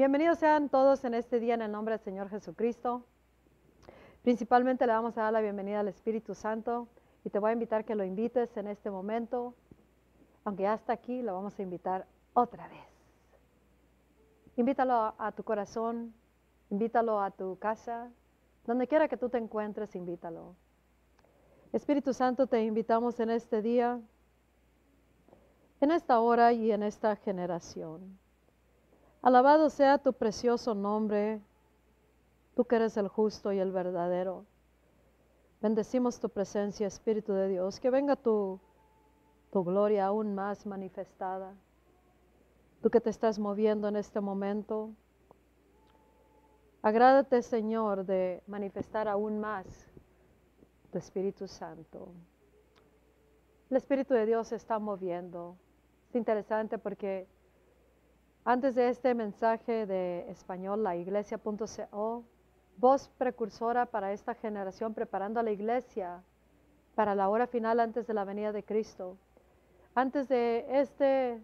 Bienvenidos sean todos en este día en el nombre del Señor Jesucristo. Principalmente le vamos a dar la bienvenida al Espíritu Santo y te voy a invitar que lo invites en este momento. Aunque ya está aquí, lo vamos a invitar otra vez. Invítalo a tu corazón, invítalo a tu casa, donde quiera que tú te encuentres, invítalo. Espíritu Santo, te invitamos en este día, en esta hora y en esta generación. Alabado sea tu precioso nombre, tú que eres el justo y el verdadero. Bendecimos tu presencia, Espíritu de Dios, que venga tu, tu gloria aún más manifestada. Tú que te estás moviendo en este momento, agrádate, Señor, de manifestar aún más tu Espíritu Santo. El Espíritu de Dios se está moviendo. Es interesante porque antes de este mensaje de español, la iglesia.co, voz precursora para esta generación, preparando a la iglesia para la hora final antes de la venida de Cristo. Antes de este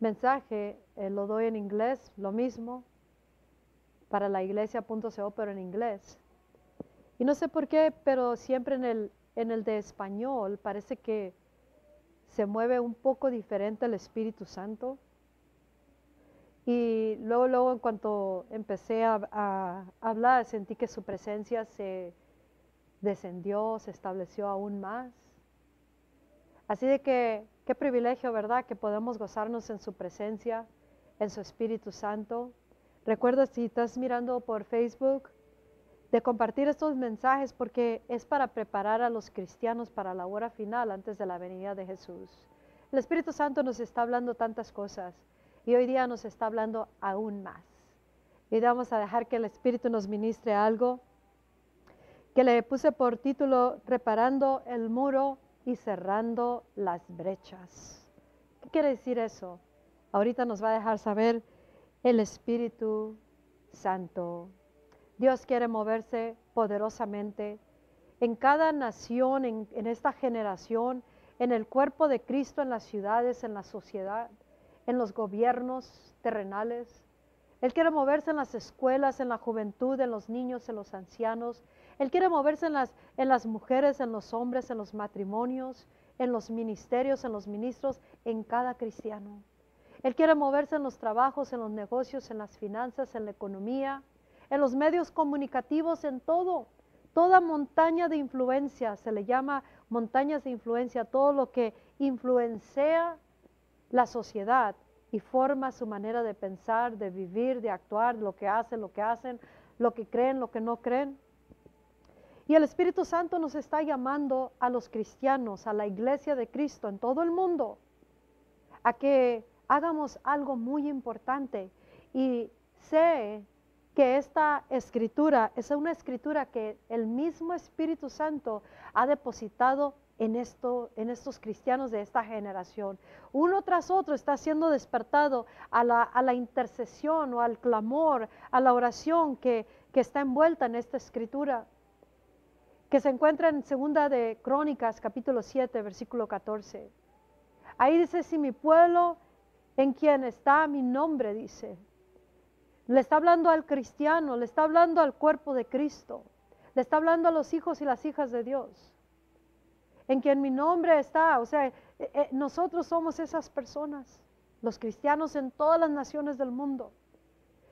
mensaje, eh, lo doy en inglés, lo mismo, para la iglesia.co, pero en inglés. Y no sé por qué, pero siempre en el, en el de español parece que se mueve un poco diferente el Espíritu Santo. Y luego, luego en cuanto empecé a, hablar, sentí que su presencia se descendió, se estableció aún más. Así de que, qué privilegio, ¿verdad? Que podemos gozarnos en su presencia, en su Espíritu Santo. Recuerda si estás mirando por Facebook, de compartir estos mensajes porque es para preparar a los cristianos para la hora final antes de la venida de Jesús. El Espíritu Santo nos está hablando tantas cosas y hoy día nos está hablando aún más. Y vamos a dejar que el Espíritu nos ministre algo que le puse por título Reparando el muro y cerrando las brechas. ¿Qué quiere decir eso? Ahorita nos va a dejar saber el Espíritu Santo Dios quiere moverse poderosamente en cada nación, en, esta generación, en el cuerpo de Cristo, en las ciudades, en la sociedad, en los gobiernos terrenales. Él quiere moverse en las escuelas, en la juventud, en los niños, en los ancianos. Él quiere moverse en las, en las mujeres, en los hombres, en los matrimonios, en los ministerios, en los ministros, en cada cristiano. Él quiere moverse en los trabajos, en los negocios, en las finanzas, en la economía, en los medios comunicativos, en todo. Toda montaña de influencia, se le llama montañas de influencia, todo lo que influencia la sociedad y forma su manera de pensar, de vivir, de actuar, lo que hacen, lo que hacen, lo que creen, lo que no creen. Y el Espíritu Santo nos está llamando a los cristianos, a la iglesia de Cristo en todo el mundo, a que hagamos algo muy importante. Y sé que esta escritura es una escritura que el mismo Espíritu Santo ha depositado en, esto, en estos cristianos de esta generación. Uno tras otro está siendo despertado a la, intercesión o al clamor, a la oración que, está envuelta en esta escritura, que se encuentra en segunda de Crónicas, capítulo 7, versículo 14. Ahí dice, si mi pueblo en quien está mi nombre, dice, le está hablando al cristiano, le está hablando al cuerpo de Cristo, le está hablando a los hijos y las hijas de Dios. En quien mi nombre está, o sea, eh, eh, nosotros somos esas personas, los cristianos en todas las naciones del mundo.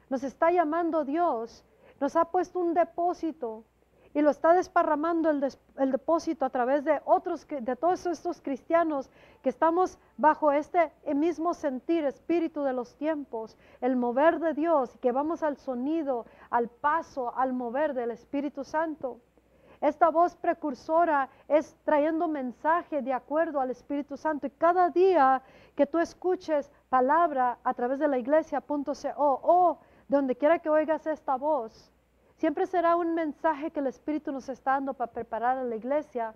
Nos está llamando Dios, nos ha puesto un depósito y lo está desparramando el, depósito a través de otros, de todos estos cristianos que estamos bajo este mismo sentir, espíritu de los tiempos, el mover de Dios, que vamos al sonido, al paso, al mover del Espíritu Santo. Esta voz precursora es trayendo mensaje de acuerdo al Espíritu Santo. Y cada día que tú escuches palabra a través de la iglesia.co o donde quiera que oigas esta voz, Siempre será un mensaje que el Espíritu nos está dando para preparar a la iglesia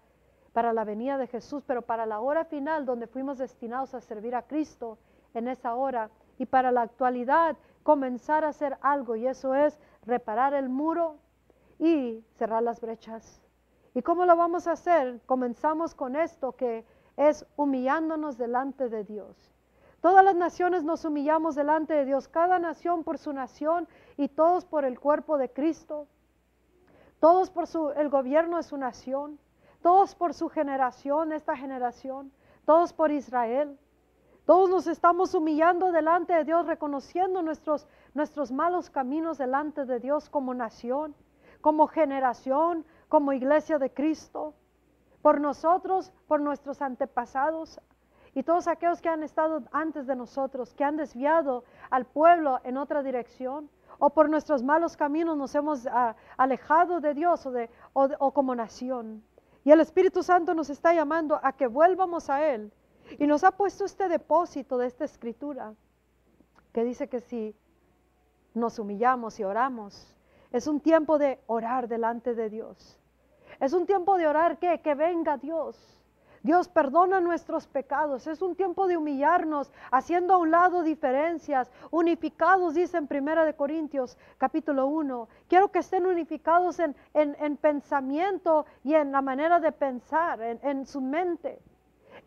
para la venida de Jesús, pero para la hora final donde fuimos destinados a servir a Cristo en esa hora y para la actualidad comenzar a hacer algo. Y eso es reparar el muro y cerrar las brechas. ¿Y cómo lo vamos a hacer? Comenzamos con esto que es humillándonos delante de Dios. Todas las naciones nos humillamos delante de Dios, cada nación por su nación y todos por el cuerpo de Cristo, todos por su, el gobierno de su nación, todos por su generación, esta generación, todos por Israel. Todos nos estamos humillando delante de Dios, reconociendo nuestros, nuestros malos caminos delante de Dios como nación, como generación, como iglesia de Cristo, por nosotros, por nuestros antepasados y todos aquellos que han estado antes de nosotros, que han desviado al pueblo en otra dirección, o por nuestros malos caminos nos hemos ah, alejado de Dios o, de, o como nación. Y el Espíritu Santo nos está llamando a que vuelvamos a Él y nos ha puesto este depósito de esta escritura que dice que si nos humillamos y oramos, es un tiempo de orar delante de Dios. Es un tiempo de orar que, que venga Dios. Dios perdona nuestros pecados. Es un tiempo de humillarnos, haciendo a un lado diferencias, unificados, dice en Primera de Corintios capítulo 1. Quiero que estén unificados en, en, pensamiento y en la manera de pensar, en, en su mente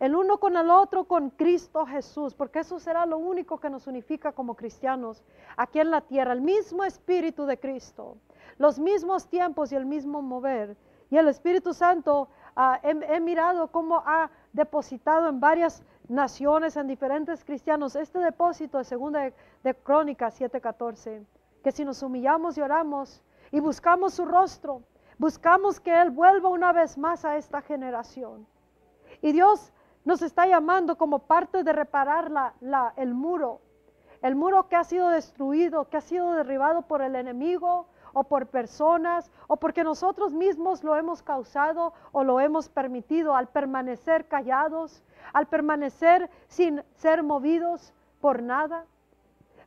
el uno con el otro, con Cristo Jesús, porque eso será lo único que nos unifica como cristianos aquí en la tierra, el mismo Espíritu de Cristo, los mismos tiempos y el mismo mover. Y el Espíritu Santo, ah, he, mirado cómo ha depositado en varias naciones, en diferentes cristianos, este depósito de segunda de, de Crónicas 7:14, que si nos humillamos y oramos y buscamos su rostro, buscamos que Él vuelva una vez más a esta generación. Y Dios nos está llamando como parte de reparar la, el muro, el muro que ha sido destruido, que ha sido derribado por el enemigo o por personas o porque nosotros mismos lo hemos causado o lo hemos permitido al permanecer callados, al permanecer sin ser movidos por nada,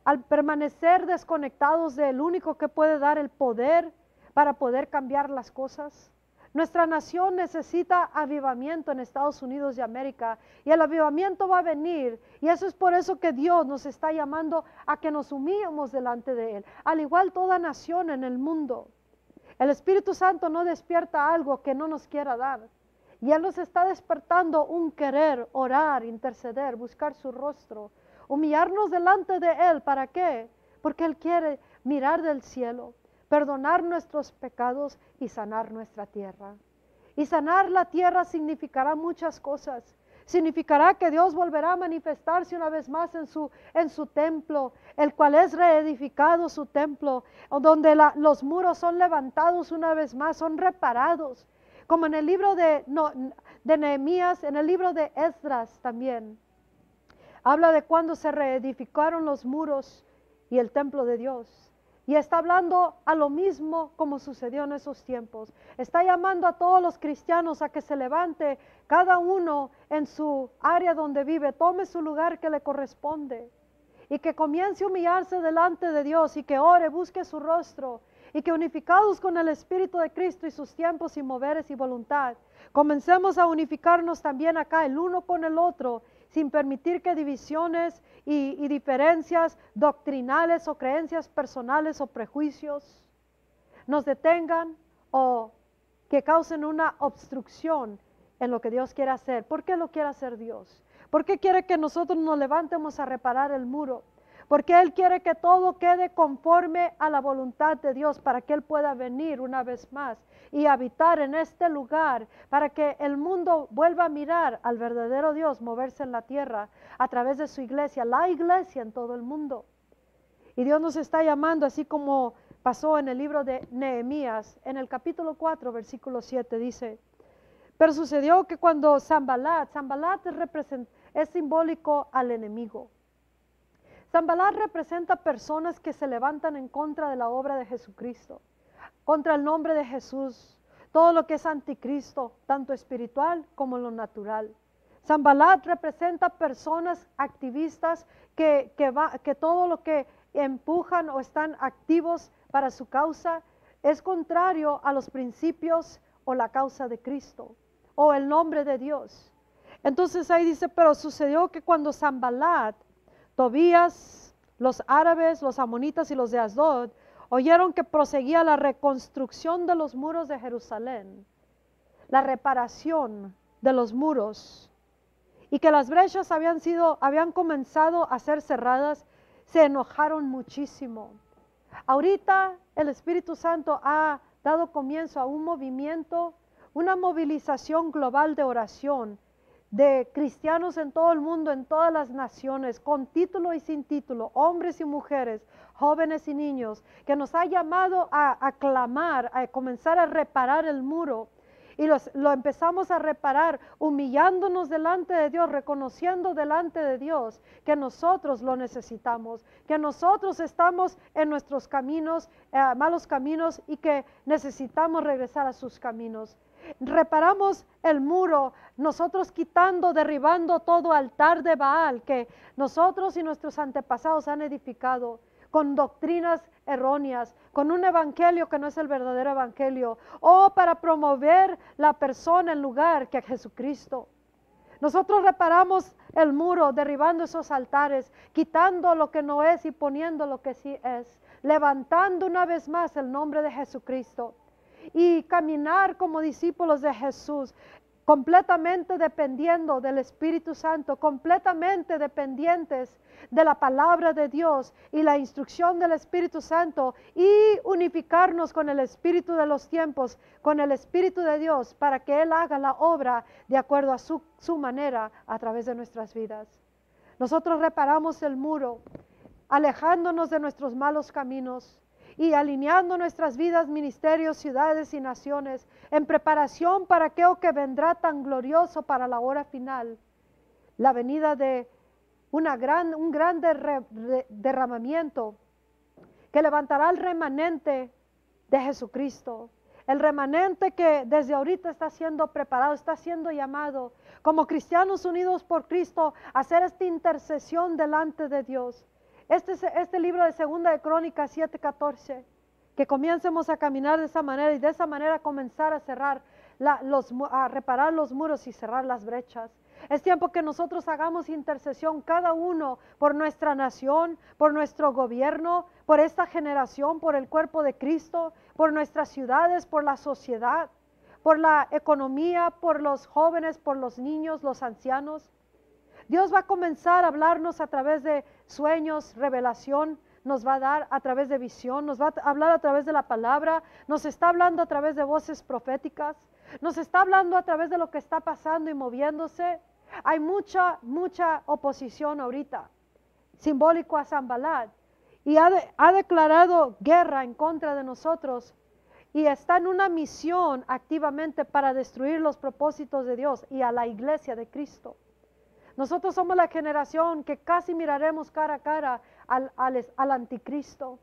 al permanecer desconectados del único que puede dar el poder para poder cambiar las cosas. Nuestra nación necesita avivamiento en Estados Unidos de América y el avivamiento va a venir y eso es por eso que Dios nos está llamando a que nos humillemos delante de Él, al igual toda nación en el mundo. El Espíritu Santo no despierta algo que no nos quiera dar. Y Él nos está despertando un querer, orar, interceder, buscar su rostro, humillarnos delante de Él. ¿Para qué? Porque Él quiere mirar del cielo perdonar nuestros pecados y sanar nuestra tierra. Y sanar la tierra significará muchas cosas. Significará que Dios volverá a manifestarse una vez más en su, en su templo, el cual es reedificado su templo, donde los muros son levantados una vez más, son reparados, como en el libro de, de Nehemías, en el libro de Esdras también. Habla de cuando se reedificaron los muros y el templo de Dios. Y está hablando a lo mismo como sucedió en esos tiempos. Está llamando a todos los cristianos a que se levante cada uno en su área donde vive, tome su lugar que le corresponde y que comience a humillarse delante de Dios y que ore, busque su rostro y que unificados con el Espíritu de Cristo y sus tiempos y moveres y voluntad, comencemos a unificarnos también acá el uno con el otro sin permitir que divisiones y, diferencias doctrinales o creencias personales o prejuicios nos detengan o que causen una obstrucción en lo que Dios quiere hacer. ¿Por qué lo quiere hacer Dios? ¿Por qué quiere que nosotros nos levantemos a reparar el muro? Porque Él quiere que todo quede conforme a la voluntad de Dios para que Él pueda venir una vez más y habitar en este lugar para que el mundo vuelva a mirar al verdadero Dios moverse en la tierra a través de su iglesia, la iglesia en todo el mundo. Y Dios nos está llamando, así como pasó en el libro de Nehemías, en el capítulo 4, versículo 7, dice, pero sucedió que cuando Zambalat, Zambalat es, es simbólico al enemigo. Zambalat representa personas que se levantan en contra de la obra de Jesucristo contra el nombre de Jesús, todo lo que es anticristo, tanto espiritual como lo natural. Zambalat representa personas activistas que, que todo lo que empujan o están activos para su causa es contrario a los principios o la causa de Cristo o el nombre de Dios. Entonces ahí dice, pero sucedió que cuando Zambalat, Tobías, los árabes, los amonitas y los de Asdod oyeron que proseguía la reconstrucción de los muros de Jerusalén, la reparación de los muros, y que las brechas habían sido, habían comenzado a ser cerradas, se enojaron muchísimo. Ahorita el Espíritu Santo ha dado comienzo a un movimiento, una movilización global de oración de cristianos en todo el mundo, en todas las naciones, con título y sin título, hombres y mujeres, jóvenes y niños, que nos ha llamado a, aclamar, a comenzar a reparar el muro y lo empezamos a reparar humillándonos delante de Dios, reconociendo delante de Dios que nosotros lo necesitamos, que nosotros estamos en nuestros caminos, eh, malos caminos y que necesitamos regresar a sus caminos. Reparamos el muro, nosotros quitando, derribando todo altar de Baal que nosotros y nuestros antepasados han edificado con doctrinas erróneas, con un evangelio que no es el verdadero evangelio, o para promover la persona en lugar que a Jesucristo. Nosotros reparamos el muro, derribando esos altares, quitando lo que no es y poniendo lo que sí es, levantando una vez más el nombre de Jesucristo y caminar como discípulos de Jesús, completamente dependiendo del Espíritu Santo, completamente dependientes de la palabra de Dios y la instrucción del Espíritu Santo y unificarnos con el Espíritu de los tiempos, con el Espíritu de Dios, para que Él haga la obra de acuerdo a su, su manera a través de nuestras vidas. Nosotros reparamos el muro, alejándonos de nuestros malos caminos, y alineando nuestras vidas, ministerios, ciudades y naciones en preparación para aquello que vendrá tan glorioso para la hora final, la venida de un gran derramamiento que levantará el remanente de Jesucristo. El remanente que desde ahorita está siendo preparado, está siendo llamado como cristianos unidos por Cristo a hacer esta intercesión delante de Dios. Este, este libro de Segunda de Crónicas 7:14, que comiencemos a caminar de esa manera y de esa manera comenzar a cerrar, los, a reparar los muros y cerrar las brechas. Es tiempo que nosotros hagamos intercesión cada uno por nuestra nación, por nuestro gobierno, por esta generación, por el cuerpo de Cristo, por nuestras ciudades, por la sociedad, por la economía, por los jóvenes, por los niños, los ancianos. Dios va a comenzar a hablarnos a través de sueños, revelación, nos va a dar a través de visión, nos va a hablar a través de la palabra, nos está hablando a través de voces proféticas, nos está hablando a través de lo que está pasando y moviéndose. Hay mucha, mucha oposición ahorita, simbólico a Zambalat, y ha, ha declarado guerra en contra de nosotros y está en una misión activamente para destruir los propósitos de Dios y a la iglesia de Cristo. Nosotros somos la generación que casi miraremos cara a cara al, al, anticristo.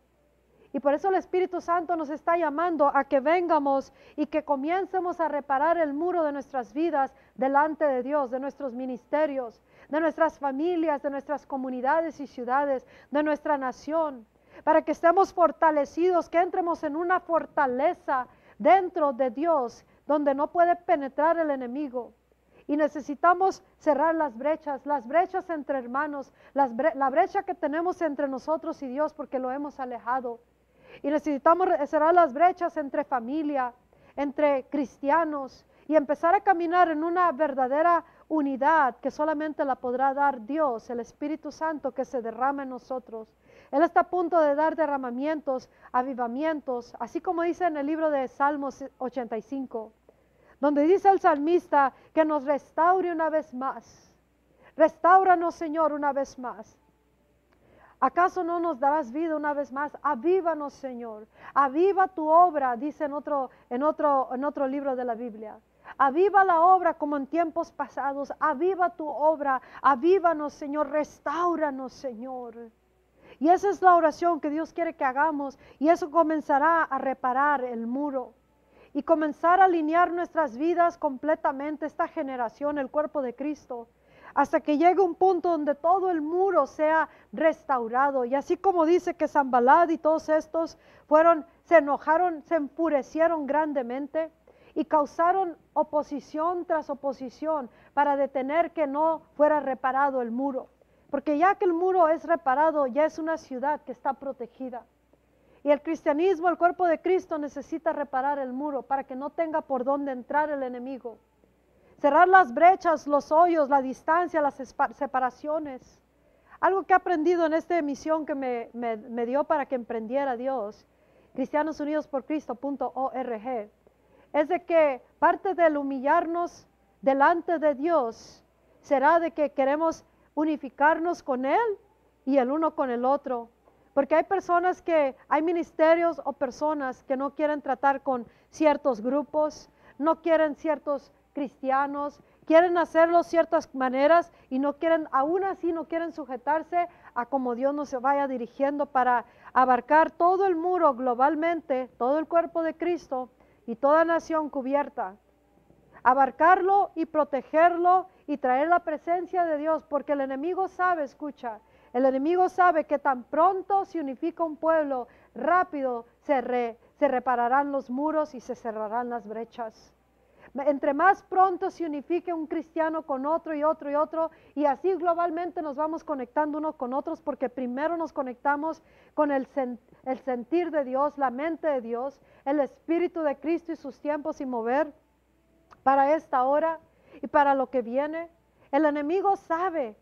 Y por eso el Espíritu Santo nos está llamando a que vengamos y que comiencemos a reparar el muro de nuestras vidas delante de Dios, de nuestros ministerios, de nuestras familias, de nuestras comunidades y ciudades, de nuestra nación, para que estemos fortalecidos, que entremos en una fortaleza dentro de Dios donde no puede penetrar el enemigo. Y necesitamos cerrar las brechas, las brechas entre hermanos, la brecha que tenemos entre nosotros y Dios porque lo hemos alejado. Y necesitamos cerrar las brechas entre familia, entre cristianos y empezar a caminar en una verdadera unidad que solamente la podrá dar Dios, el Espíritu Santo que se derrama en nosotros. Él está a punto de dar derramamientos, avivamientos, así como dice en el libro de Salmos 85 donde dice el salmista que nos restaure una vez más. Restauranos, Señor, una vez más. ¿Acaso no nos darás vida una vez más? Avívanos, Señor. Aviva tu obra, dice en otro, en otro, en libro de la Biblia. Aviva la obra como en tiempos pasados. Aviva tu obra. Avívanos, Señor. Restauranos, Señor. Y esa es la oración que Dios quiere que hagamos. Y eso comenzará a reparar el muro y comenzar a alinear nuestras vidas completamente, esta generación, el cuerpo de Cristo, hasta que llegue un punto donde todo el muro sea restaurado. Y así como dice que Zambalad y todos estos fueron, se enojaron, se enfurecieron grandemente y causaron oposición tras oposición para detener que no fuera reparado el muro. Porque ya que el muro es reparado, ya es una ciudad que está protegida. Y el cristianismo, el cuerpo de Cristo necesita reparar el muro para que no tenga por dónde entrar el enemigo. cerrar las brechas, los hoyos, la distancia, las separaciones. Algo que he aprendido en esta emisión que me, me dio para que emprendiera Dios, cristianosunidosporcristo.org, es de que parte del humillarnos delante de Dios será de que queremos unificarnos con Él y el uno con el otro. Porque hay personas que, hay ministerios o personas que no quieren tratar con ciertos grupos, no quieren ciertos cristianos, quieren hacerlo ciertas maneras y no quieren, aún así no quieren sujetarse a como Dios nos vaya dirigiendo para abarcar todo el muro globalmente, todo el cuerpo de Cristo y toda nación cubierta. Abarcarlo y protegerlo y traer la presencia de Dios, porque el enemigo sabe, escucha, el enemigo sabe que tan pronto se unifica un pueblo, rápido se, se repararán los muros y se cerrarán las brechas. Entre más pronto se unifique un cristiano con otro y otro y otro, y así globalmente nos vamos conectando unos con otros, porque primero nos conectamos con el, el sentir de Dios, la mente de Dios, el Espíritu de Cristo y sus tiempos y mover para esta hora y para lo que viene. El enemigo sabe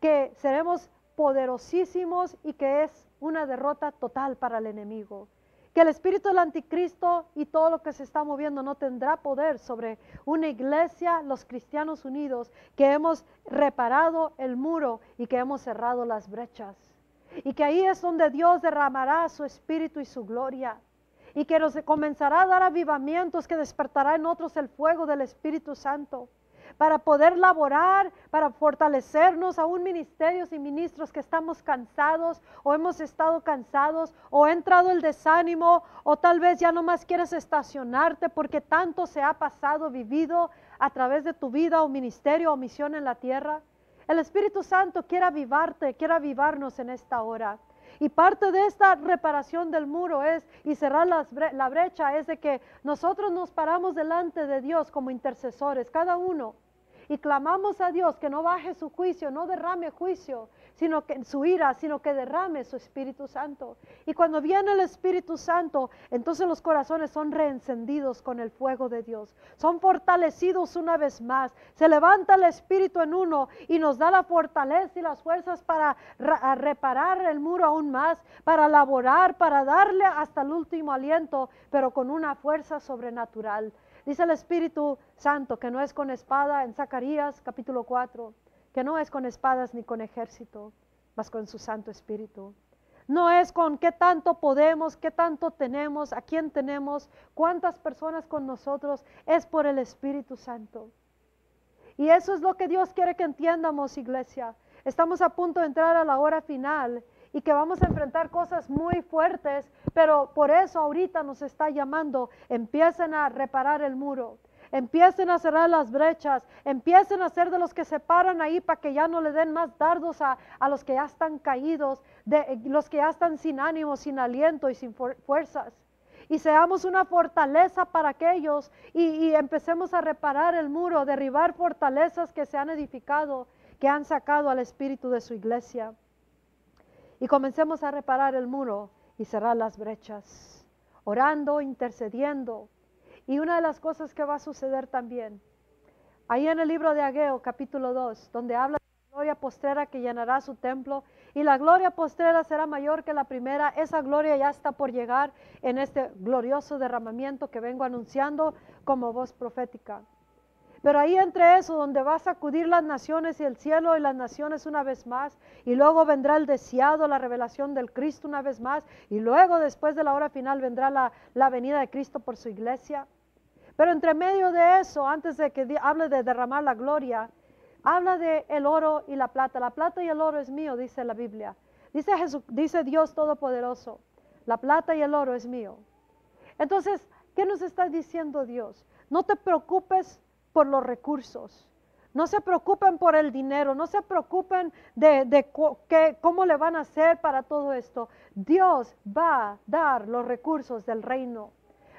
que seremos poderosísimos y que es una derrota total para el enemigo. Que el espíritu del anticristo y todo lo que se está moviendo no tendrá poder sobre una iglesia, los cristianos unidos, que hemos reparado el muro y que hemos cerrado las brechas. Y que ahí es donde Dios derramará su espíritu y su gloria. Y que nos comenzará a dar avivamientos que despertará en otros el fuego del Espíritu Santo para poder laborar, para fortalecernos a un ministerios y ministros que estamos cansados o hemos estado cansados o ha entrado el desánimo o tal vez ya no más quieres estacionarte porque tanto se ha pasado, vivido a través de tu vida o ministerio o misión en la tierra. El Espíritu Santo quiere avivarte, quiere avivarnos en esta hora. Y parte de esta reparación del muro es, y cerrar la brecha, es de que nosotros nos paramos delante de Dios como intercesores, cada uno, y clamamos a Dios que no baje su juicio, no derrame juicio, sino que su ira, sino que derrame su Espíritu Santo. Y cuando viene el Espíritu Santo, entonces los corazones son reencendidos con el fuego de Dios, son fortalecidos una vez más. Se levanta el Espíritu en uno y nos da la fortaleza y las fuerzas para reparar el muro aún más, para laborar, para darle hasta el último aliento, pero con una fuerza sobrenatural. Dice el Espíritu Santo que no es con espada en Zacarías capítulo 4, que no es con espadas ni con ejército, mas con su Santo Espíritu. No es con qué tanto podemos, qué tanto tenemos, a quién tenemos, cuántas personas con nosotros, es por el Espíritu Santo. Y eso es lo que Dios quiere que entiendamos, iglesia. Estamos a punto de entrar a la hora final y que vamos a enfrentar cosas muy fuertes, pero por eso ahorita nos está llamando, empiecen a reparar el muro, empiecen a cerrar las brechas, empiecen a ser de los que se paran ahí para que ya no le den más dardos a, los que ya están caídos, de los que ya están sin ánimo, sin aliento y sin fuerzas. Y seamos una fortaleza para aquellos y, y empecemos a reparar el muro, derribar fortalezas que se han edificado, que han sacado al espíritu de su iglesia y comencemos a reparar el muro y cerrar las brechas, orando, intercediendo. Y una de las cosas que va a suceder también, ahí en el libro de Ageo, capítulo 2, donde habla de la gloria postrera que llenará su templo, y la gloria postrera será mayor que la primera, esa gloria ya está por llegar en este glorioso derramamiento que vengo anunciando como voz profética. Pero ahí entre eso, donde va a sacudir las naciones y el cielo y las naciones una vez más, y luego vendrá el deseado, la revelación del Cristo una vez más, y luego después de la hora final vendrá la, la venida de Cristo por su iglesia. Pero entre medio de eso, antes de que hable de derramar la gloria, habla de el oro y la plata. La plata y el oro es mío, dice la Biblia. Dice, Jesús, dice Dios Todopoderoso, la plata y el oro es mío. Entonces, ¿qué nos está diciendo Dios? No te preocupes por los recursos. No se preocupen por el dinero, no se preocupen de, cómo le van a hacer para todo esto. Dios va a dar los recursos del reino.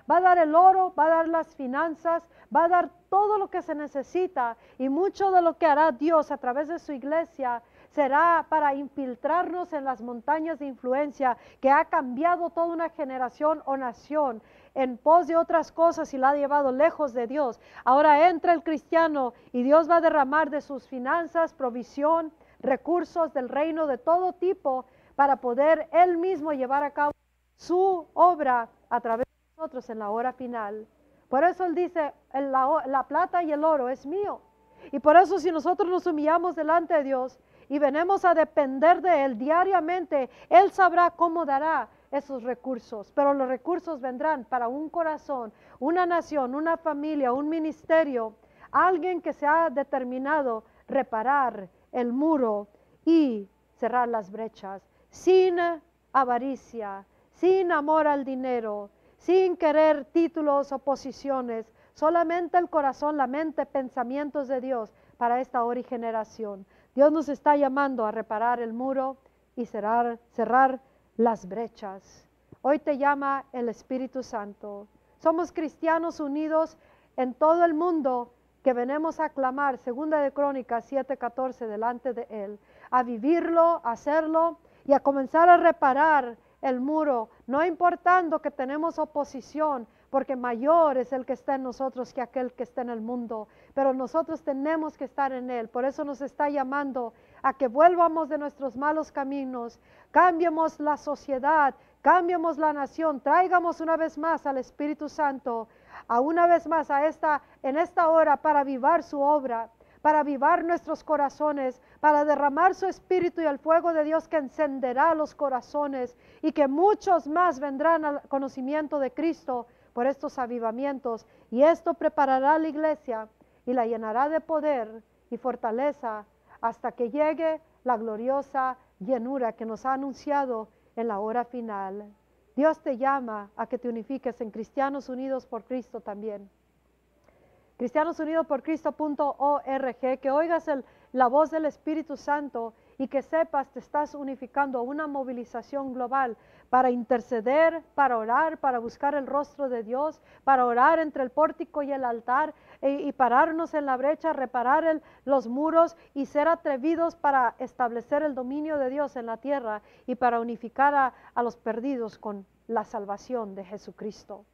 Va a dar el oro, va a dar las finanzas, va a dar todo lo que se necesita y mucho de lo que hará Dios a través de su iglesia será para infiltrarnos en las montañas de influencia que ha cambiado toda una generación o nación en pos de otras cosas y la ha llevado lejos de Dios. Ahora entra el cristiano y Dios va a derramar de sus finanzas, provisión, recursos del reino de todo tipo para poder Él mismo llevar a cabo su obra a través de nosotros en la hora final. Por eso Él dice, la, la plata y el oro es mío. Y por eso si nosotros nos humillamos delante de Dios y venimos a depender de Él diariamente, Él sabrá cómo dará esos recursos, pero los recursos vendrán para un corazón, una nación, una familia, un ministerio, alguien que se ha determinado reparar el muro y cerrar las brechas, sin avaricia, sin amor al dinero, sin querer títulos o posiciones, solamente el corazón, la mente, pensamientos de Dios para esta hora y generación. Dios nos está llamando a reparar el muro y cerrar, cerrar las brechas. Hoy te llama el Espíritu Santo. Somos cristianos unidos en todo el mundo que venimos a clamar, segunda de Crónicas 7:14, delante de Él, a vivirlo, a hacerlo y a comenzar a reparar el muro, no importando que tenemos oposición, porque mayor es el que está en nosotros que aquel que está en el mundo, pero nosotros tenemos que estar en Él, por eso nos está llamando a que vuelvamos de nuestros malos caminos, cambiemos la sociedad, cambiemos la nación, traigamos una vez más al Espíritu Santo, a una vez más a esta, en esta hora para avivar su obra, para avivar nuestros corazones, para derramar su espíritu y el fuego de Dios que encenderá los corazones y que muchos más vendrán al conocimiento de Cristo por estos avivamientos. Y esto preparará la iglesia y la llenará de poder y fortaleza hasta que llegue la gloriosa llenura que nos ha anunciado en la hora final. Dios te llama a que te unifiques en Cristianos Unidos por Cristo también. Cristianos Unidos por Cristo.org, que oigas la voz del Espíritu Santo y que sepas te estás unificando a una movilización global para interceder, para orar, para buscar el rostro de Dios, para orar entre el pórtico y el altar e, y pararnos en la brecha, reparar los muros y ser atrevidos para establecer el dominio de Dios en la tierra y para unificar a los perdidos con la salvación de Jesucristo.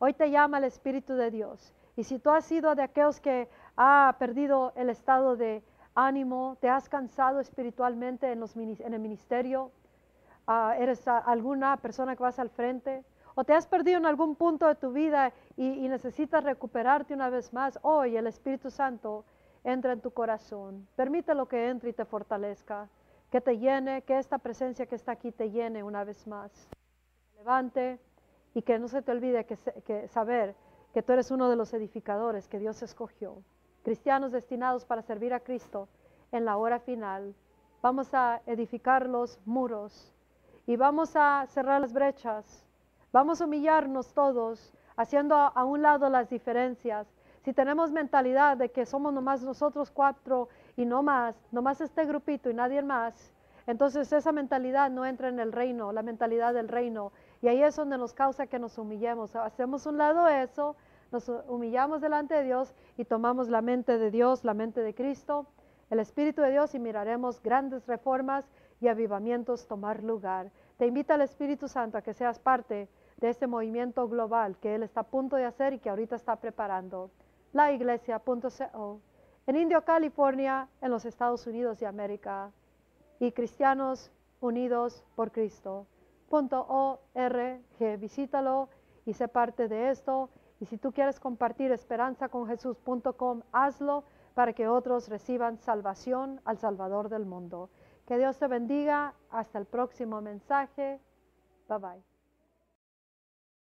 Hoy te llama el Espíritu de Dios. Y si tú has sido de aquellos que ha perdido el estado de ánimo, te has cansado espiritualmente en, el ministerio, ah, eres alguna persona que vas al frente, o te has perdido en algún punto de tu vida y, necesitas recuperarte una vez más, hoy el Espíritu Santo entra en tu corazón. Permítelo que entre y te fortalezca, que te llene, que esta presencia que está aquí te llene una vez más. levante y que no se te olvide que saber que tú eres uno de los edificadores que Dios escogió cristianos destinados para servir a Cristo en la hora final. Vamos a edificar los muros y vamos a cerrar las brechas. Vamos a humillarnos todos, haciendo a un lado las diferencias. Si tenemos mentalidad de que somos nomás nosotros cuatro y no más, nomás este grupito y nadie más, entonces esa mentalidad no entra en el reino, la mentalidad del reino. Y ahí es donde nos causa que nos humillemos. Hacemos un lado eso nos humillamos delante de Dios y tomamos la mente de Dios, la mente de Cristo, el Espíritu de Dios y miraremos grandes reformas y avivamientos tomar lugar. Te invita el Espíritu Santo a que seas parte de este movimiento global que Él está a punto de hacer y que ahorita está preparando. La iglesia.co en Indio, California, en los Estados Unidos de América y Cristianos Unidos por Cristo. Visítalo y sé parte de esto y si tú quieres compartir esperanzaconjesús.com, hazlo para que otros reciban salvación al Salvador del mundo. Que Dios te bendiga. Hasta el próximo mensaje. Bye bye.